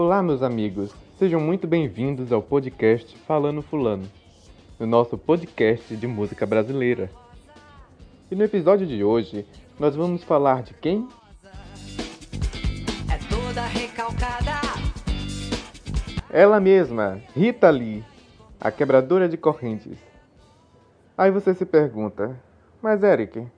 Olá, meus amigos. Sejam muito bem-vindos ao podcast Falando Fulano, o nosso podcast de música brasileira. E no episódio de hoje, nós vamos falar de quem? É toda recalcada. Ela mesma, Rita Lee, a quebradora de correntes. Aí você se pergunta, mas Eric,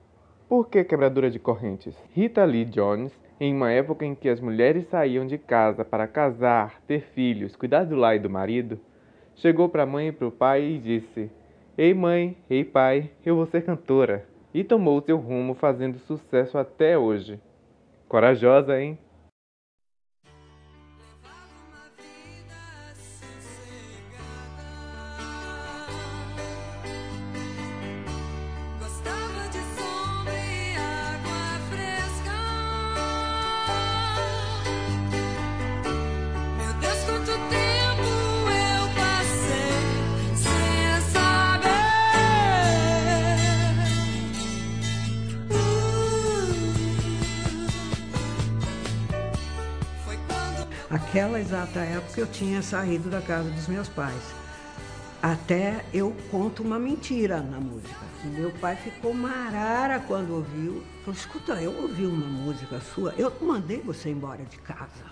por que quebradora de correntes? Rita Lee Jones, em uma época em que as mulheres saíam de casa para casar, ter filhos, cuidar do lar e do marido, chegou para a mãe e para o pai e disse: Ei mãe, ei pai, eu vou ser cantora. E tomou seu rumo fazendo sucesso até hoje. Corajosa, hein? Quando Aquela exata época eu tinha saído da casa dos meus pais. Até eu conto uma mentira na música. que Meu pai ficou marara quando ouviu. Falou, escuta, eu ouvi uma música sua, eu mandei você embora de casa.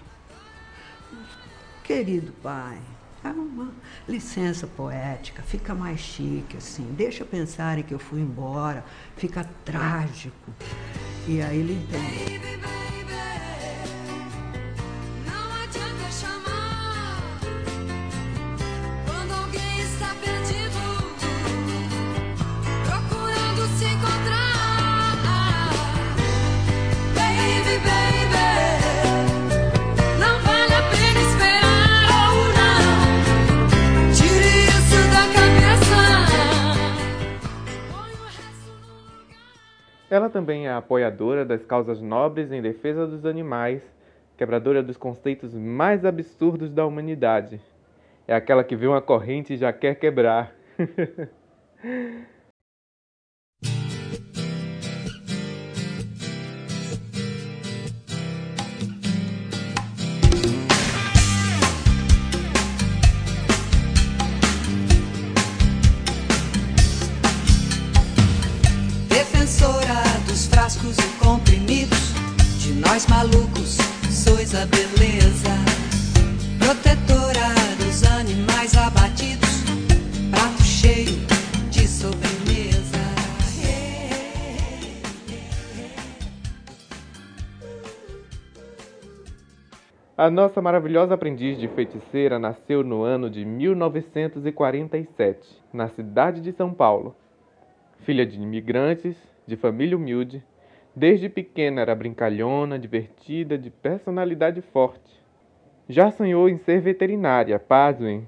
Querido pai, é uma licença poética, fica mais chique assim, deixa pensarem que eu fui embora, fica trágico. E aí ele entende. Ela também é apoiadora das causas nobres em defesa dos animais, quebradora dos conceitos mais absurdos da humanidade. É aquela que vê uma corrente e já quer quebrar. dos frascos e comprimidos, de nós malucos, sois a beleza. Protetora dos animais abatidos, prato cheio de sobremesa. A nossa maravilhosa aprendiz de feiticeira nasceu no ano de 1947, na cidade de São Paulo. Filha de imigrantes, de família humilde, desde pequena era brincalhona, divertida, de personalidade forte. Já sonhou em ser veterinária, pasmem,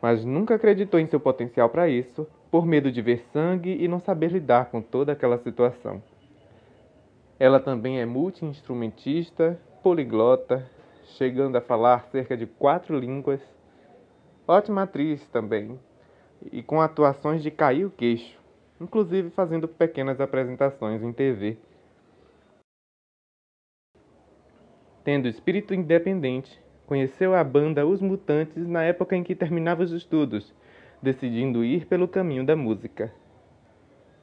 mas nunca acreditou em seu potencial para isso, por medo de ver sangue e não saber lidar com toda aquela situação. Ela também é multi-instrumentista, poliglota, chegando a falar cerca de quatro línguas. Ótima atriz também, e com atuações de cair o queixo, inclusive fazendo pequenas apresentações em TV. Tendo espírito independente, conheceu a banda Os Mutantes na época em que terminava os estudos, decidindo ir pelo caminho da música.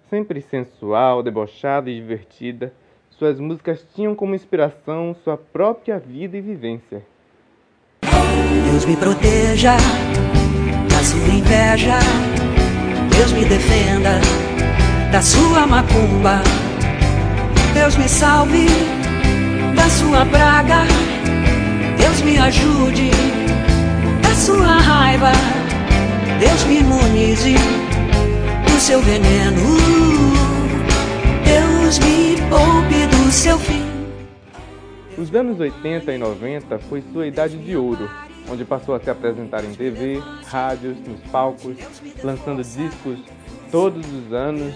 Sempre sensual, debochada e divertida, suas músicas tinham como inspiração sua própria vida e vivência. Deus me proteja da sua inveja. Deus me defenda da sua macumba. Deus me salve da sua praga. Deus me ajude da sua raiva. Deus me imunize do seu veneno. Deus me poupe do seu fim. Os anos 80 e 90 foi sua idade de ouro, onde passou a se apresentar em TV, rádios, nos palcos, lançando discos todos os anos,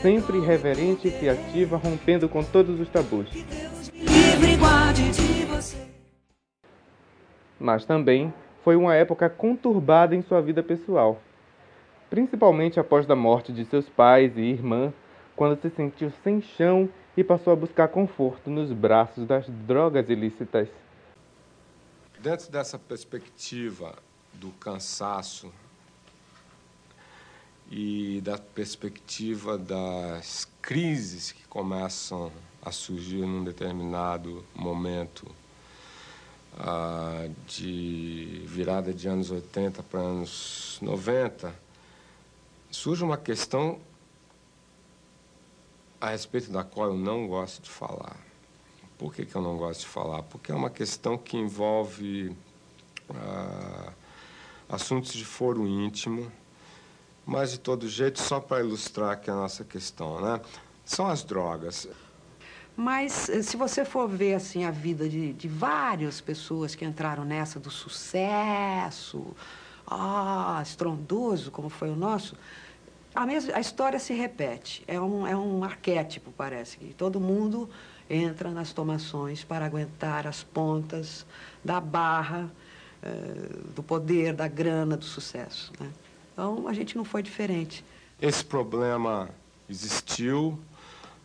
sempre irreverente e criativa, rompendo com todos os tabus. Guarde de você. Mas também foi uma época conturbada em sua vida pessoal, principalmente após a morte de seus pais e irmã, quando se sentiu sem chão e passou a buscar conforto nos braços das drogas ilícitas. Dentro dessa perspectiva do cansaço e da perspectiva das crises que começam a surgir num determinado momento ah, de virada de anos 80 para anos 90, surge uma questão a respeito da qual eu não gosto de falar. Por que, que eu não gosto de falar? Porque é uma questão que envolve ah, assuntos de foro íntimo, mas de todo jeito, só para ilustrar aqui a nossa questão, né? São as drogas. Mas eh, se você for ver assim a vida de, de várias pessoas que entraram nessa do sucesso, ah, estrondoso como foi o nosso, a, mesma, a história se repete. É um, é um arquétipo, parece, que todo mundo entra nas tomações para aguentar as pontas da barra, eh, do poder, da grana, do sucesso. Né? Então, a gente não foi diferente. Esse problema existiu,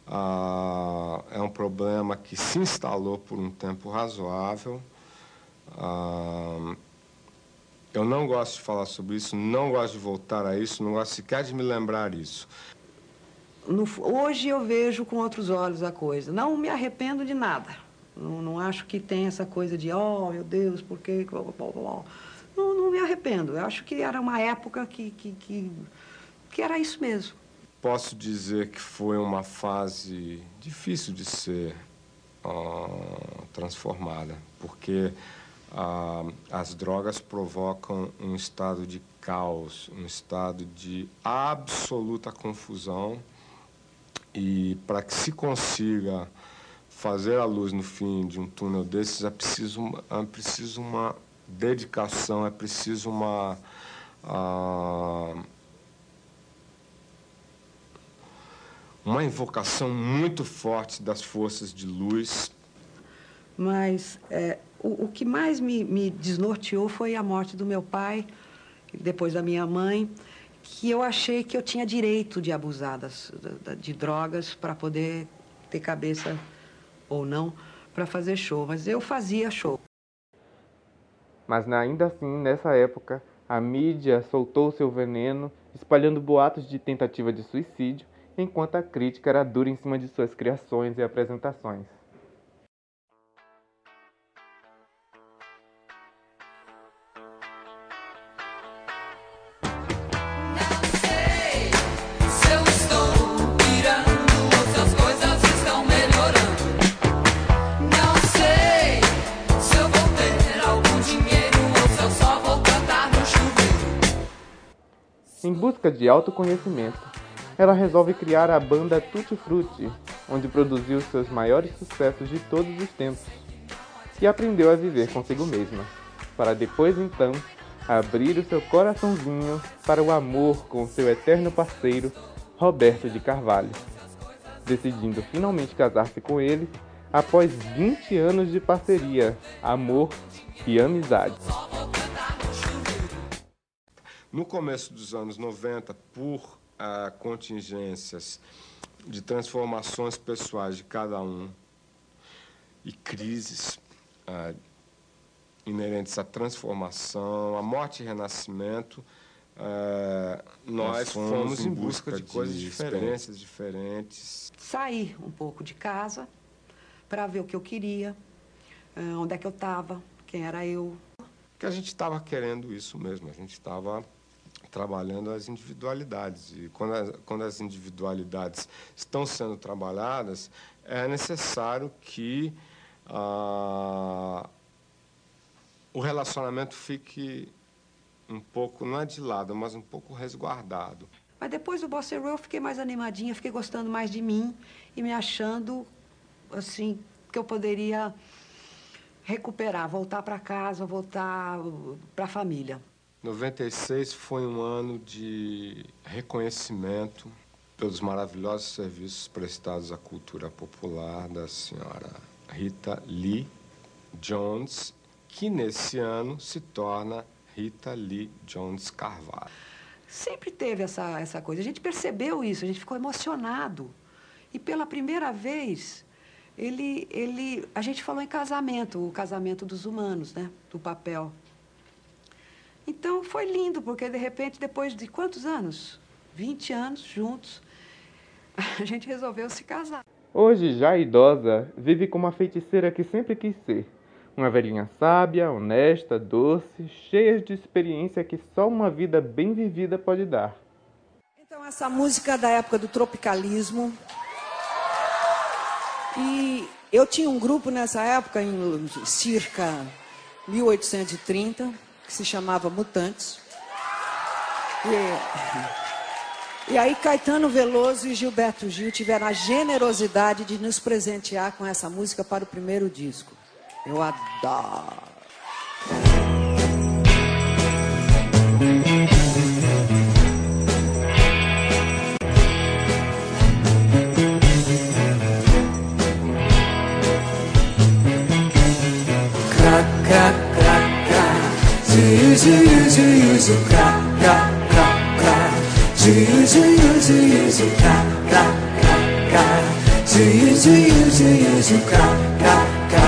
ah, é um problema que se instalou por um tempo razoável. Ah, eu não gosto de falar sobre isso, não gosto de voltar a isso, não gosto sequer de me lembrar isso. No, hoje eu vejo com outros olhos a coisa. Não me arrependo de nada. Não, não acho que tem essa coisa de, oh, meu Deus, por quê? Não, não me arrependo. Eu acho que era uma época que, que, que, que era isso mesmo. Posso dizer que foi uma fase difícil de ser uh, transformada, porque ah, as drogas provocam um estado de caos, um estado de absoluta confusão. E para que se consiga fazer a luz no fim de um túnel desses, é preciso, é preciso uma dedicação, é preciso uma. Ah, uma invocação muito forte das forças de luz. Mas é, o, o que mais me, me desnorteou foi a morte do meu pai, depois da minha mãe, que eu achei que eu tinha direito de abusar das, de drogas para poder ter cabeça ou não para fazer show. Mas eu fazia show. Mas ainda assim, nessa época, a mídia soltou seu veneno, espalhando boatos de tentativa de suicídio, enquanto a crítica era dura em cima de suas criações e apresentações. Busca de autoconhecimento, ela resolve criar a banda Tutti Frutti, onde produziu seus maiores sucessos de todos os tempos, e aprendeu a viver consigo mesma, para depois então abrir o seu coraçãozinho para o amor com seu eterno parceiro, Roberto de Carvalho, decidindo finalmente casar-se com ele após 20 anos de parceria, amor e amizade. No começo dos anos 90, por ah, contingências de transformações pessoais de cada um e crises ah, inerentes à transformação, à morte e renascimento, ah, nós fomos em busca de, de coisas diferentes. experiências diferentes. Saí um pouco de casa para ver o que eu queria, ah, onde é que eu estava, quem era eu. Que a gente estava querendo isso mesmo, a gente estava trabalhando as individualidades. E quando, as, quando as individualidades estão sendo trabalhadas, é necessário que ah, o relacionamento fique um pouco, não é de lado, mas um pouco resguardado. Mas depois do Bossa eu fiquei mais animadinha, fiquei gostando mais de mim e me achando, assim, que eu poderia recuperar, voltar para casa, voltar para a família. 96 foi um ano de reconhecimento pelos maravilhosos serviços prestados à cultura popular da senhora Rita Lee Jones, que nesse ano se torna Rita Lee Jones Carvalho. Sempre teve essa, essa coisa. A gente percebeu isso, a gente ficou emocionado. E pela primeira vez, ele, ele, a gente falou em casamento, o casamento dos humanos, né? Do papel. Então foi lindo, porque de repente, depois de quantos anos? 20 anos juntos, a gente resolveu se casar. Hoje, já idosa, vive como a feiticeira que sempre quis ser. Uma velhinha sábia, honesta, doce, cheia de experiência que só uma vida bem vivida pode dar. Então, essa música da época do tropicalismo. E eu tinha um grupo nessa época, em circa 1830, que se chamava Mutantes. E, e aí Caetano Veloso e Gilberto Gil tiveram a generosidade de nos presentear com essa música para o primeiro disco. Eu adoro. Zuiu, zuiu, zu, cra, cra, cra, cra. Zuiu, zuiu, zuiu, zu, cra, cra, cra, cra. Zuiu, zuiu, zuiu, zu, cra, cra, cra.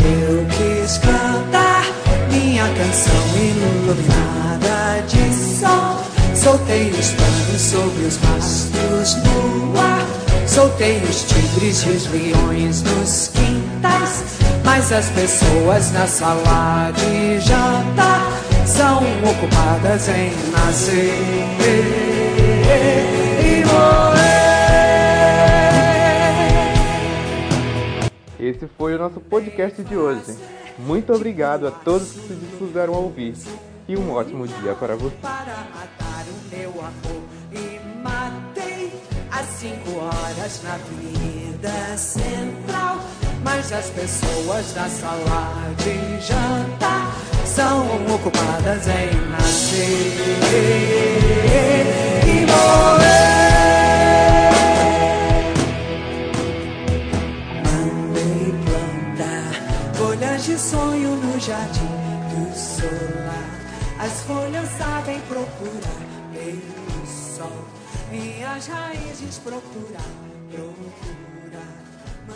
Eu quis cantar minha canção iluminada de sol. Soltei os panos sobre os mastros no ar. Soltei os tigres e os leões nos quintais. Mas as pessoas na sala de jantar são ocupadas em nascer e morrer. Esse foi o nosso podcast de hoje. Muito obrigado a todos que se dispuseram a ouvir. E um ótimo dia para você. para matar o meu amor e matei às cinco horas na Avenida Central. Mas as pessoas da sala de jantar são ocupadas em nascer e morrer. Mandei plantar folhas de sonho no jardim do solar. As folhas sabem procurar pelo sol. Minhas raízes procurar, procurar.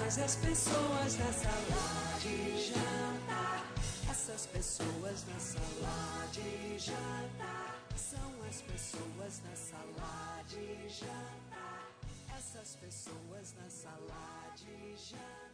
Mas as pessoas na sala de jantar, essas pessoas na sala de jantar, são as pessoas na sala de jantar. Essas pessoas na sala de jantar.